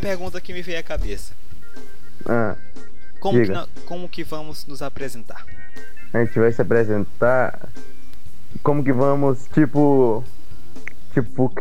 pergunta que me veio à cabeça. Ah, Como que, como que vamos nos apresentar? a gente vai se apresentar. Como que vamos, tipo. Tipo.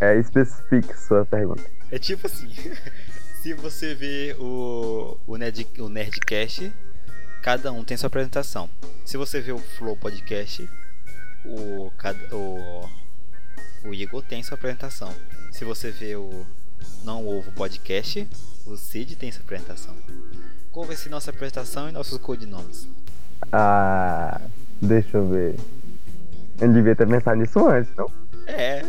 É, especifique sua pergunta. É tipo assim, se você vê o, o, Nerd, o Nerdcast, cada um tem sua apresentação. Se você vê o Flow Podcast, o, cada- o, o Igor tem sua apresentação. Se você vê o Não Ovo Podcast, o Cid tem sua apresentação. Qual vai ser nossa apresentação e nossos codinomes? Ah. Deixa eu ver. Eu devia ter pensado nisso antes, não? É,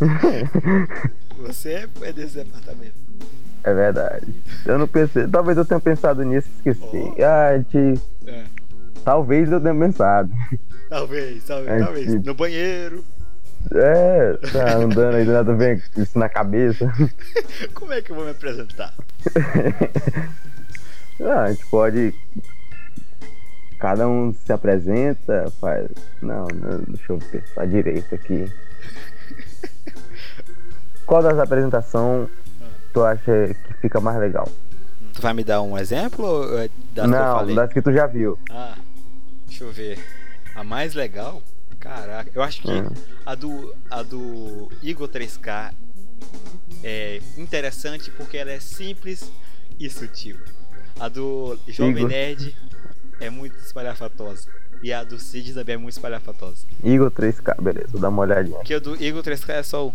você é desse departamento. É verdade. Eu não pensei. Talvez eu tenha pensado nisso e esqueci. Oh. Ah, gente. É. Talvez eu tenha pensado. Talvez, talvez, É, talvez. tipo- No banheiro. É, tá andando aí do nada vem isso na cabeça. Como é que eu vou me apresentar? Ah, a gente pode. Cada um se apresenta, faz. Não, não deixa eu pensar direito aqui. Qual das apresentações tu acha que fica mais legal? Tu vai me dar um exemplo ou é das que eu não, falei? das que tu já viu. Ah, deixa eu ver. A mais legal? Caraca, eu acho que Hum. a, do, a do Igor 3K é interessante porque ela é simples e sutil. A do Jovem Igor. Nerd é muito espalhafatosa. E a do Cid também é muito espalhafatosa. Igor 3K, beleza, dar uma olhadinha. Porque a do Igor 3K é só o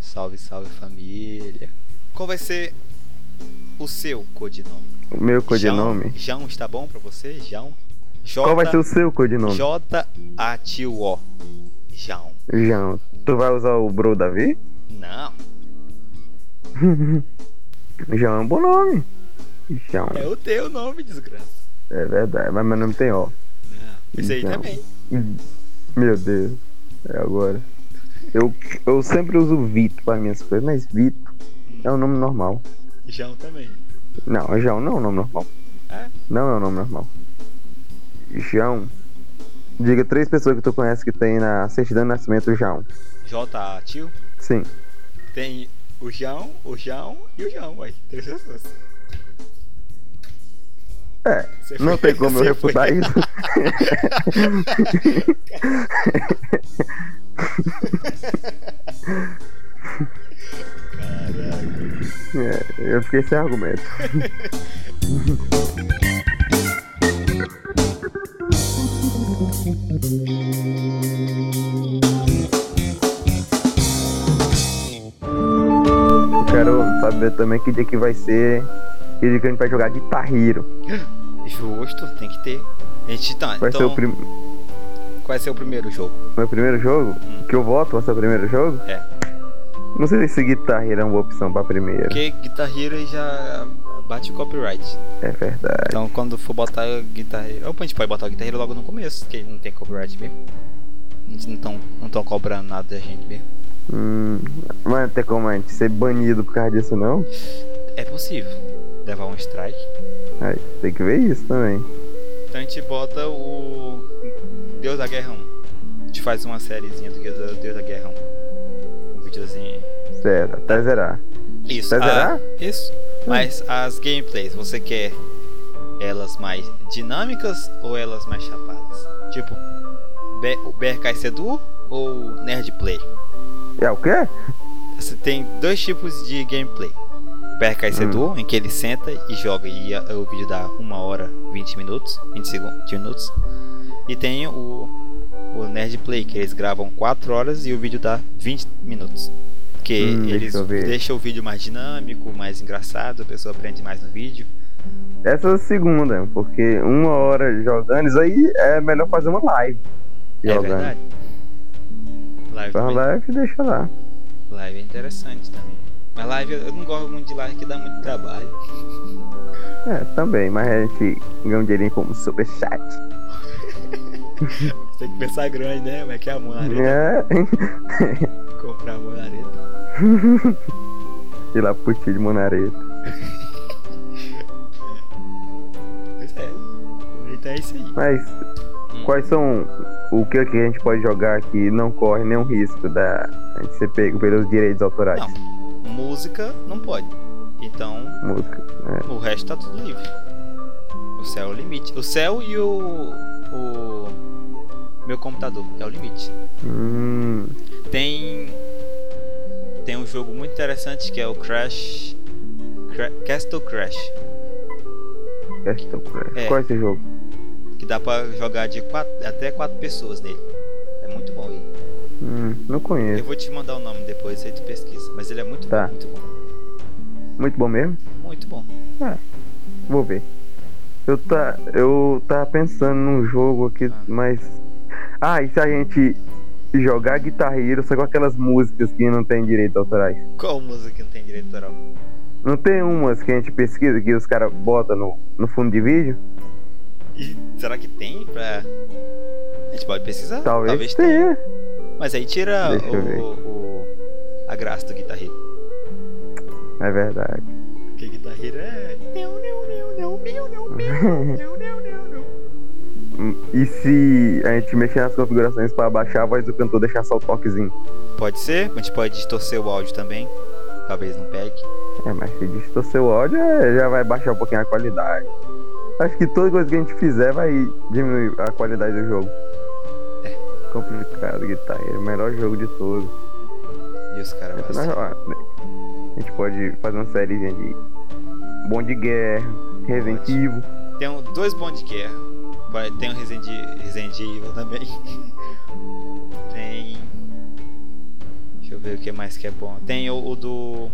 Salve, salve família. Qual vai ser o seu codinome? O meu codinome? João, João está bom pra você? João? Qual vai ser o seu codinome? J-A-T-U-O. João. João. Tu vai usar o Bro Davi? Não, João é um bom nome. João. é o teu nome, desgraça. É verdade, mas meu nome tem ó. Não, esse aí Então. também. Meu Deus. É agora. Eu, eu sempre uso Vito para minhas coisas, mas Vito é um nome normal. João também. Não, João não é um nome normal. É? Não é um nome normal. João. Diga três pessoas que tu conhece que tem na certidão de nascimento João. J-A tio. Sim. Tem o João, o João e o João, ué. Três pessoas. É, Você não foi- tem como eu você foi- refutar isso. Caraca. É, eu fiquei sem argumento. saber também que dia que vai ser. Que dia que a gente vai jogar Guitar Hero. Justo, tem que ter. A gente tá. Vai então, ser o prim... qual vai ser o primeiro jogo? meu primeiro jogo? Que eu voto vai ser o primeiro jogo? É. Não sei se Guitar Hero é uma opção pra primeiro. Porque Guitar Hero já bate o copyright. É verdade. Então quando for botar Guitar Hero. Opa, a gente pode botar o Guitar Hero logo no começo, que não tem copyright mesmo. Não estão não tão cobrando nada da gente mesmo. Hum, mas não tem como a gente ser banido por causa disso, não? É possível levar um strike. Aí, tem que ver isso também. Então a gente bota o Deus da Guerra 1. A gente faz uma sériezinha do Deus da- Guerra 1. Um videozinho. Certo, até zerar. Isso. Vai ah, zerar? isso. Mas as gameplays, você quer elas mais dinâmicas ou elas mais chapadas? Tipo, Be o BRK Sedu ou Nerd Play? É o quê? Você tem dois tipos de gameplay. O BRK Sedu, em que ele senta e joga e o vídeo dá 1 hora 20 minutos, 20 segundos, 20 minutos. E tem o, o Nerd Play, que eles gravam 4 horas e o vídeo dá 20 minutos. Que Hum, deixa eles ver. deixam o vídeo mais dinâmico, mais engraçado, a pessoa aprende mais no vídeo. Essa é a segunda, porque uma hora jogando, isso aí é melhor fazer uma live. É Jogando. verdade. Live, também- live deixa lá. live é interessante também. Mas live eu não gosto muito de live que dá muito trabalho. É, também, mas a gente ganha um dinheirinho como superchat. Tem que pensar grande, né? Como é que é a monareta? É. Comprar a monareta. Ir lá pro tio de Monareta. Pois é. Então é isso aí. Mas Hum. quais são o que, que a gente pode jogar que não corre nenhum risco da a gente ser pego pelos direitos autorais? Não. Música não pode. Então, Música. É. o resto tá tudo livre. O céu é o limite. O céu e o. o meu computador é o limite. Hum, Tem. Tem um jogo muito interessante que é o Crash. Cra- Castle Crash. Castle Crash. É. Qual é esse jogo? Que dá pra jogar de quatro, até quatro pessoas nele. É muito bom ele. Hum, não Eu conheço. vou te mandar o nome depois, aí tu pesquisa. Mas ele é muito Tá. bom, muito bom. Muito bom mesmo? Muito bom. Vou ver. Eu tá, eu tava pensando num jogo aqui, Ah. mas. Ah, e se a gente jogar Guitar Hero só com aquelas músicas que não tem direito autorais? Qual música que não tem direito autoral? Não tem umas que a gente pesquisa que os caras botam no, no fundo de vídeo? E será que tem pra. A gente pode pesquisar? Talvez, tenha. tenha. Mas aí tira o, o- a graça do guitarreiro. É verdade. Porque guitarreiro é. Não, não, não, não, meu, não, meu, não, não, não, não. E se a gente mexer nas configurações pra baixar a voz do cantor deixar só o toquezinho? Pode ser, a gente pode distorcer o áudio também. Talvez não pegue. É, mas se distorcer o áudio, é, já vai baixar um pouquinho a qualidade. Acho que toda coisa que a gente fizer vai diminuir a qualidade do jogo. É. Complicado, Guitar Hero, o melhor jogo de todos. E os caras ó, né, A gente pode fazer uma série de Bom de Guerra, Resident. Evil. Tem um, dois bons de guerra. Tem o Resident, Resident Evil também. Tem. Deixa eu ver o que mais que é bom. Tem o, o do.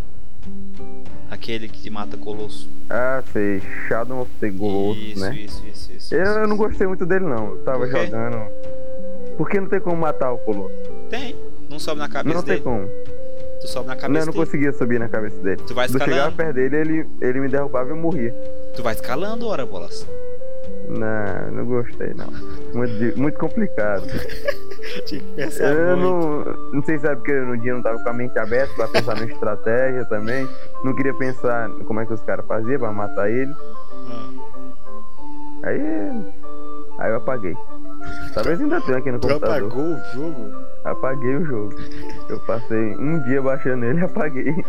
Aquele que mata Colosso. Ah, sei, Shadow of the Ghost, isso, né? isso, isso, isso, Eu, isso, não gostei muito dele não, eu tava Por jogando. Porque não tem como matar o Colosso. Tem. Não sobe na cabeça Não tem dele. como. Tu sobe na Não, cabeça eu não dele. conseguia subir na cabeça dele. Tu vai Quando eu chegava escalando. perto dele, ele, ele me derrubava e eu morria. Tu vai escalando, ora, bolas. Não, não gostei não. Muito, muito complicado. Tinha que pensar Eu muito. não, não sei se é porque no dia eu não tava com a mente aberta pra pensar na estratégia também. Não queria pensar como é que os caras faziam pra matar ele. Ah. Aí. Aí eu apaguei. Talvez ainda tenha aqui no Tu computador. apagou o jogo? Apaguei o jogo. Eu passei um dia baixando ele e apaguei.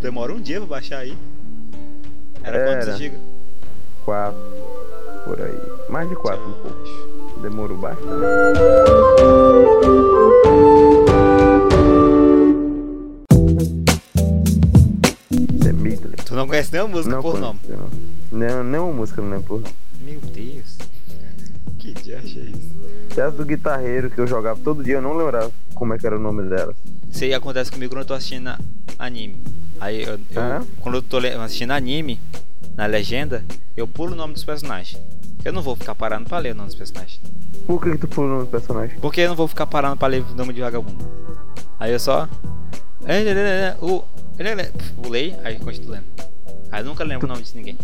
Demora um dia pra baixar aí. Era, Era. quantos gigas? Quatro. Por aí. Mais de quatro um pouco. Demorou bastante. The Medley. Tu não conhece nenhuma música Não por nome? conheço, não. Nem, nenhuma música, não lembro por nome. Meu Deus. Que diacho é isso? Até as do guitarreiro que eu jogava todo dia, eu não lembrava como é que era o nome delas. Isso aí acontece comigo quando eu tô assistindo anime. Aí eu, eu- Ah? quando eu tô assistindo anime, na legenda, eu pulo o nome dos personagens. Eu não vou ficar parando pra ler o nome dos personagens. Por que, que tu pulou o nome do personagem? Porque eu não vou ficar parando pra ler o nome de vagabundo. Aí eu só. O. Pulei, aí continuo lendo. Aí eu nunca lembro o nome de ninguém.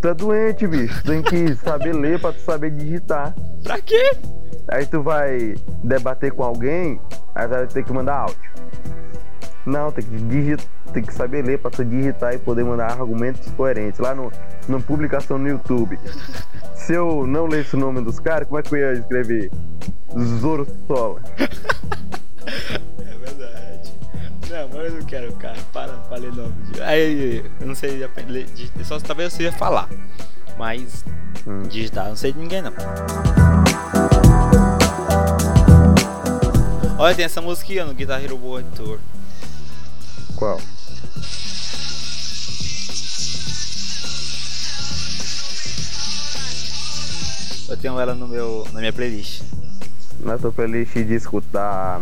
Tu é doente, bicho. Tu tem que saber ler pra tu saber digitar. Pra quê? Aí tu vai debater com alguém, aí vai ter que mandar áudio. Não, tem que digitar, tem que saber ler pra tu digitar e poder mandar argumentos coerentes. Lá no, na publicação no YouTube. Se eu não lesse o nome dos caras, como é que eu ia escrever? Zoro Sola. É verdade. Não, mas eu não quero ficar parando pra ler nome de. Aí eu não sei digitar, só talvez eu seja falar. Mas Hum. digitar, eu não sei de ninguém não. Olha, tem essa ó, no Guitar Hero World Tour. Qual? Tenho ela no meu, na minha playlist. Na tua playlist de escutar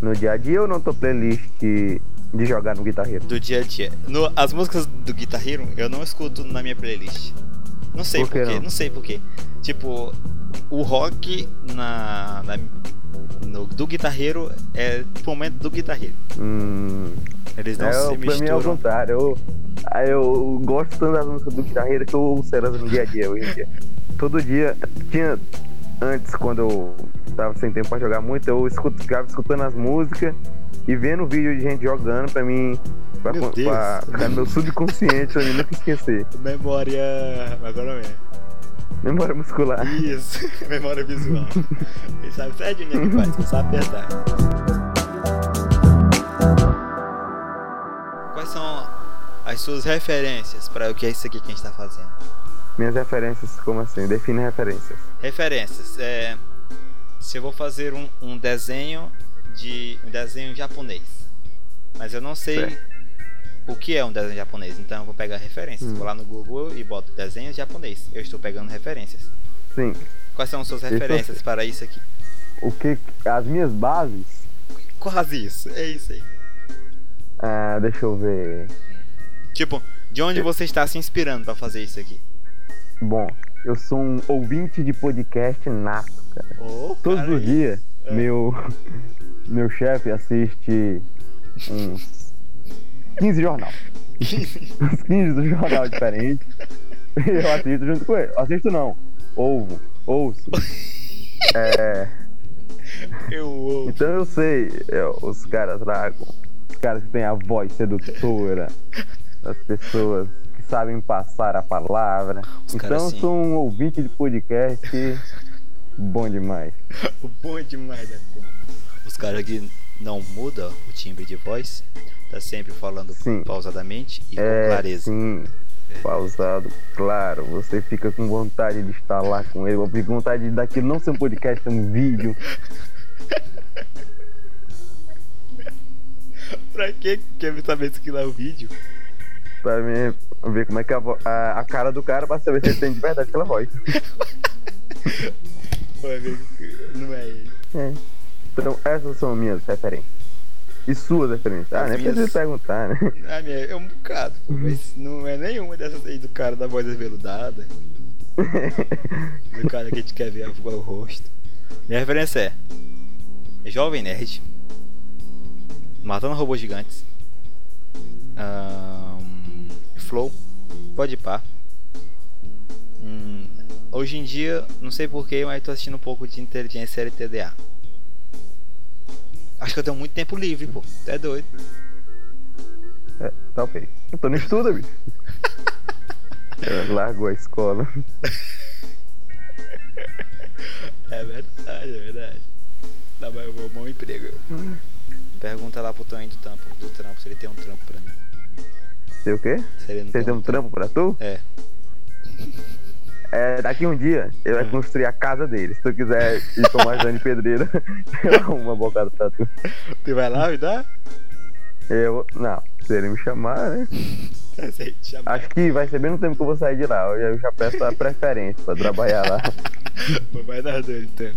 no dia a dia ou na tua playlist de jogar no guitarreiro? Do dia a dia. No- as músicas do Guitar Hero eu não escuto na minha playlist. Não sei Por que porquê, não? não? sei porquê. Tipo, o rock na, na- no, do Guitar Hero é o momento do Guitar Hero. Hum, Eles não é, se pra mim é o misturam. contrário. Eu, eu gosto tanto das músicas do guitarreiro que eu ouço elas no dia a dia hoje em dia. Todo dia, tinha antes quando eu tava sem tempo pra jogar muito, eu escuto, ficava escutando as músicas e vendo vídeo de gente jogando pra mim. Pra, Meu Deus. pra no meu subconsciente pra mim nunca esquecer. Memória. Agora é. Memória muscular. Isso, memória visual. Ele sabe certinho onde é que faz, só sabe apertar. Quais as suas referências para o que é isso aqui que a gente tá fazendo. Minhas referências, como assim? Define referências. Referências. É, se eu vou fazer um, um desenho de um desenho japonês, mas eu não sei Certo. o que é um desenho japonês, então eu vou pegar referências. Hum. Vou lá no Google e boto desenho japonês. Eu estou pegando referências. Sim. Quais são as suas referências para isso aqui? O que. As minhas bases. Quase isso, é isso aí. Ah, deixa eu ver. Tipo, de onde você está se inspirando para fazer isso aqui? Bom, eu sou um ouvinte de podcast nato, cara. Oh, Todos cara, os dias, É. meu, meu chefe assiste uns 15 jornal. uns 15 do jornal diferente. Eu assisto junto com ele. Assisto não. Ouvo. Ouço. É, Eu ouvo. então eu sei, é, os caras lá, os caras que têm a voz sedutora, as pessoas sabem passar a palavra. Os então caras, eu sim. sou um ouvinte de podcast bom demais. Bom é demais da conta. Os caras que não mudam o timbre de voz, tá sempre falando Sim. pausadamente e com É, clareza. sim. Pausado, claro. Você fica com vontade de estar lá com ele. Eu fico com vontade de daquilo não ser um podcast, ser um vídeo. Pra que quer saber se que lá é o vídeo? Pra mim ver como é que é a, a, a cara do cara pra saber se ele tem de verdade aquela voz. Não é ele. É. Então, essas são minhas referências. E suas referências? Ah, As nem minhas- precisa perguntar, né? A minha é um bocado, pô, mas não é nenhuma dessas aí do cara da voz aveludada. Do cara que a gente quer ver o rosto. Minha referência é Jovem Nerd. Matando Robôs Gigantes. Ahn, Flow. Pode pá. Hum, hoje em dia, não sei porquê, mas tô assistindo um pouco de inteligência LTDA. Acho que eu tenho muito tempo livre, pô. Tu é doido. É, tá ok. Eu tô no estudo, bicho. Largou a escola. É verdade, é verdade. Dá mais um bom emprego. Pergunta lá pro Toninho do trampo, do trampo, se ele tem um trampo pra mim. Sei o quê? Tem um trampo pra tu? É. É, daqui um dia ele vai Hum. construir a casa dele. Se tu quiser ir tomar eu arrumo uma bocada pra tu. Tu vai lá ajudar? Eu. Não, se ele me chamar, né? Chamar. Acho que vai ser bem no tempo que eu vou sair de lá. Eu já- eu peço a preferência pra trabalhar lá. Vai dar doido então.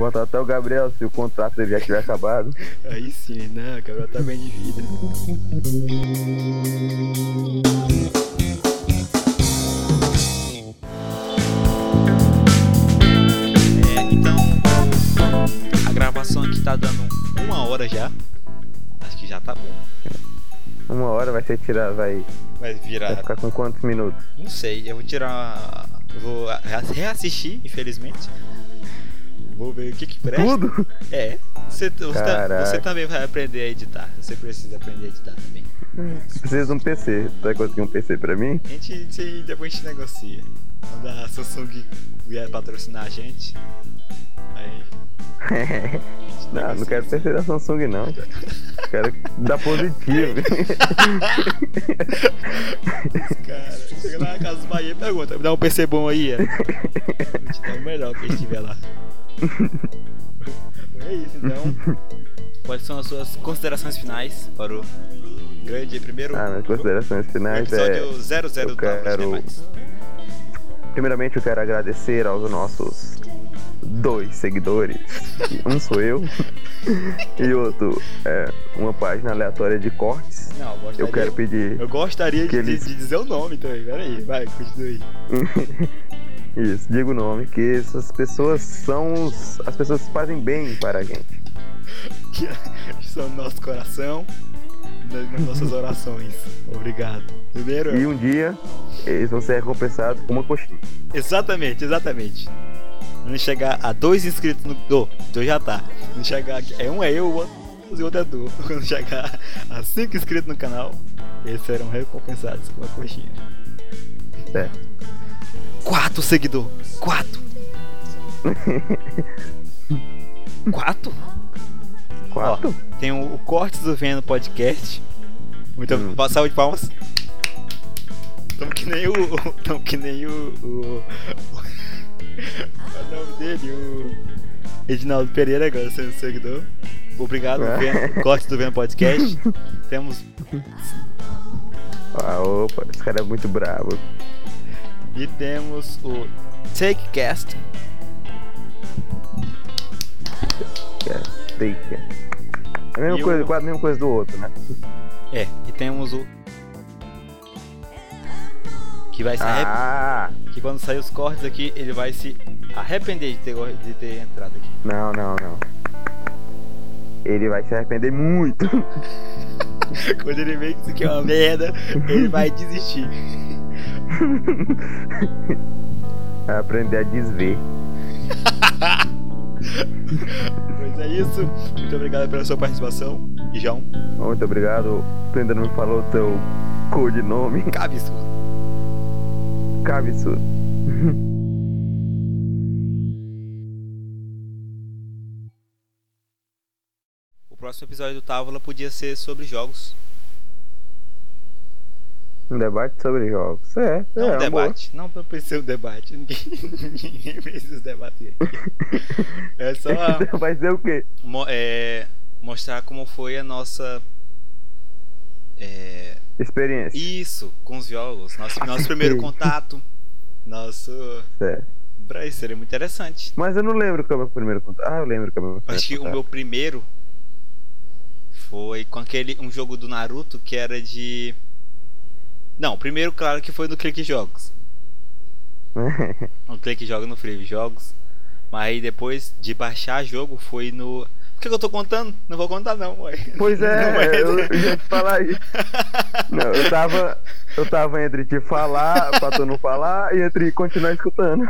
Botar até o Gabriel se o contrato dele já tiver acabado. Aí sim, né? O Gabriel tá bem de vida. É, então a gravação aqui tá dando uma hora já. Acho que já tá bom. Uma hora vai ser tirar, vai, Vai vai virar. ficar com quantos minutos? Não sei, eu vou tirar. Vou rea- reassistir, infelizmente. Vou ver o que que presta. Tudo? É. Você, você, tá- você também vai aprender a editar. Você precisa aprender a editar também. Precisa de um PC. Tu vai conseguir um PC pra mim? A gente, a gente- depois a gente negocia. Quando a Samsung vier patrocinar a gente. Aí. a Não, não quero PC da Samsung não, cara. Quero dar positivo. Cara, chega lá na casa do Bahia e pergunta: me dá um PC bom aí? É? A gente dá o melhor que a gente tiver lá. É isso então. Quais são as suas considerações finais para o grande primeiro Ah, minhas considerações finais é. episódio 00 eu quero- Demais? Primeiramente eu quero agradecer aos nossos dois seguidores. Um sou eu e outro é uma página aleatória de cortes. Não, eu gostaria, Eu quero pedir eu gostaria que de, eles- de dizer o nome também. Pera aí, vai, continue aí. isso, digo o nome, que essas pessoas são os, as pessoas que fazem bem para a gente. Que são no nosso coração, nas, nossas orações. Obrigado. Primeiro, E um dia eles vão ser recompensados com uma coxinha. exatamente, exatamente. Quando chegar a dois inscritos no. Oh, dois já tá. Quando chegar é um é eu, o outro e o outro é tu. Quando chegar a cinco inscritos no canal, eles serão recompensados com a coxinha. Certo. Quatro seguidor. Quatro. Quatro? Quatro? Ó, tem o, o Cortes do Vendo Podcast. Muito Hum. salve de palmas. Tamo que nem o. Tamo que nem o. o, o nome dele, o. Edinaldo Pereira agora sendo seguidor. Obrigado, É. Vendo, Cortes do Vendo Podcast. Temos. Ah, opa, esse cara é muito bravo. E temos o Takecast. Que. É a mesma E coisa, o- quase a mesma coisa do outro, né? É, e temos o. Que vai se Ah, que quando sair os cortes aqui, ele vai se arrepender de ter, de ter entrado aqui. não, não, não. Ele vai se arrepender muito. Quando ele vê que isso aqui é uma merda, ele vai desistir. Aprender a desver. Pois é isso. Muito obrigado pela sua participação. João, Muito obrigado. Tu ainda não me falou o teu codinome. cabe isso. Cabe isso. O próximo episódio do Távola podia ser sobre jogos. Um debate sobre jogos. É, Não é, um debate. Não pra ser um debate. Ninguém, ninguém precisa debater aqui. É só boa. Vai ser o quê? mo- é, mostrar como foi a nossa. É, Experiência. isso, com os jogos. Nosso, nosso primeiro contato. Nosso. Certo. Pra isso seria muito interessante. Mas eu não lembro qual é o meu primeiro contato. Ah, eu lembro qual é o meu primeiro Acho que o meu primeiro foi com aquele um jogo do Naruto que era de Não, o primeiro claro que foi no Clique Jogos. No Clique Joga no Free Jogos. Mas aí depois de baixar jogo foi no Por que, que eu tô contando? Não vou contar não, ué. Pois Não é, eu, eu ia te falar isso. Não, eu tava, eu tava entre te falar, pra tu não falar, e entre continuar escutando.